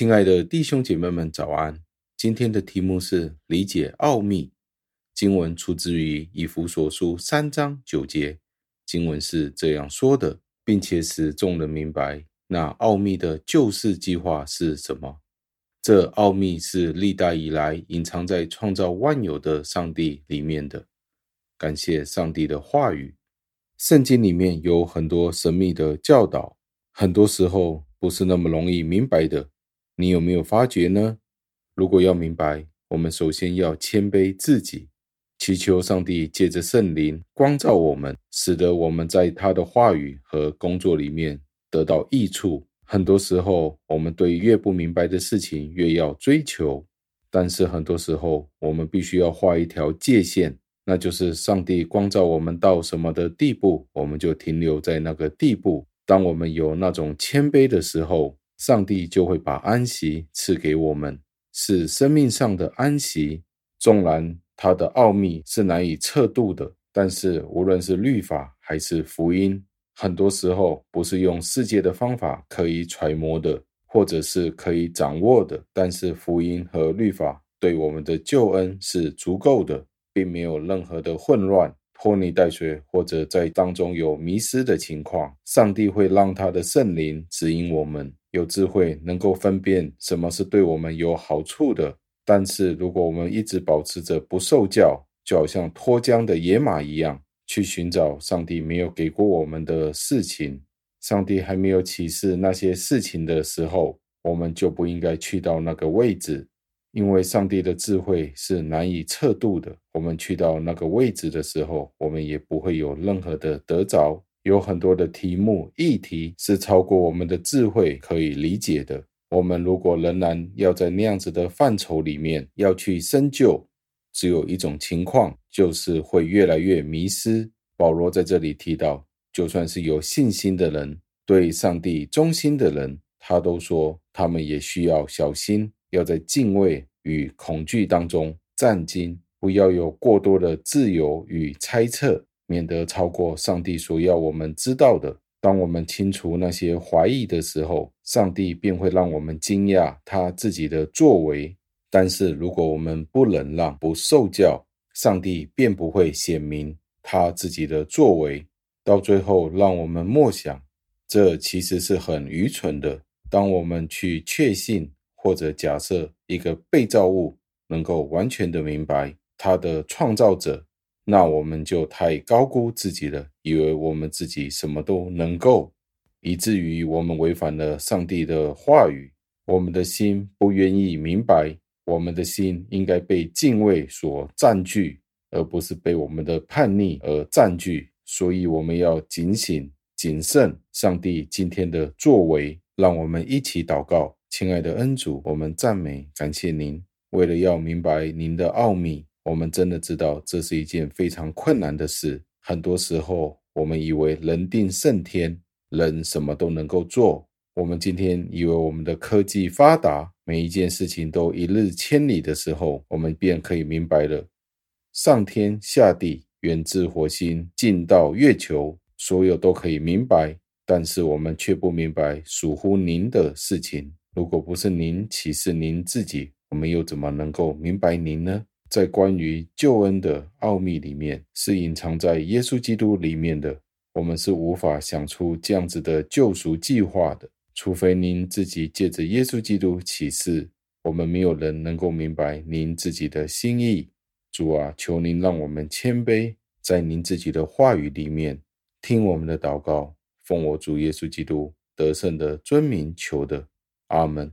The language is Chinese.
亲爱的弟兄姐妹们，早安！今天的题目是理解奥秘。经文出自于以弗所书三章九节，经文是这样说的，并且使众人明白那奥秘的救世计划是什么。这奥秘是历代以来隐藏在创造万有的上帝里面的。感谢上帝的话语，圣经里面有很多神秘的教导，很多时候不是那么容易明白的。你有没有发觉呢？如果要明白，我们首先要谦卑自己，祈求上帝借着圣灵光照我们，使得我们在他的话语和工作里面得到益处。很多时候，我们对越不明白的事情越要追求，但是很多时候，我们必须要画一条界限，那就是上帝光照我们到什么的地步，我们就停留在那个地步。当我们有那种谦卑的时候，上帝就会把安息赐给我们，是生命上的安息。纵然它的奥秘是难以测度的，但是无论是律法还是福音，很多时候不是用世界的方法可以揣摩的，或者是可以掌握的。但是福音和律法对我们的救恩是足够的，并没有任何的混乱。拖泥带水，或者在当中有迷失的情况，上帝会让他的圣灵指引我们，有智慧能够分辨什么是对我们有好处的。但是，如果我们一直保持着不受教，就好像脱缰的野马一样，去寻找上帝没有给过我们的事情，上帝还没有启示那些事情的时候，我们就不应该去到那个位置。因为上帝的智慧是难以测度的，我们去到那个位置的时候，我们也不会有任何的得着。有很多的题目、议题是超过我们的智慧可以理解的。我们如果仍然要在那样子的范畴里面要去深究，只有一种情况，就是会越来越迷失。保罗在这里提到，就算是有信心的人，对上帝忠心的人，他都说他们也需要小心。要在敬畏与恐惧当中站兢，不要有过多的自由与猜测，免得超过上帝所要我们知道的。当我们清除那些怀疑的时候，上帝便会让我们惊讶他自己的作为。但是如果我们不忍让、不受教，上帝便不会显明他自己的作为。到最后，让我们默想，这其实是很愚蠢的。当我们去确信。或者假设一个被造物能够完全的明白他的创造者，那我们就太高估自己了，以为我们自己什么都能够，以至于我们违反了上帝的话语。我们的心不愿意明白，我们的心应该被敬畏所占据，而不是被我们的叛逆而占据。所以我们要警醒、谨慎。上帝今天的作为，让我们一起祷告。亲爱的恩主，我们赞美感谢您。为了要明白您的奥秘，我们真的知道这是一件非常困难的事。很多时候，我们以为人定胜天，人什么都能够做。我们今天以为我们的科技发达，每一件事情都一日千里的时候，我们便可以明白了。上天下地，远至火星，近到月球，所有都可以明白，但是我们却不明白属乎您的事情。如果不是您启示您自己，我们又怎么能够明白您呢？在关于救恩的奥秘里面，是隐藏在耶稣基督里面的，我们是无法想出这样子的救赎计划的，除非您自己借着耶稣基督启示。我们没有人能够明白您自己的心意。主啊，求您让我们谦卑，在您自己的话语里面听我们的祷告，奉我主耶稣基督得胜的尊名求的。Amen.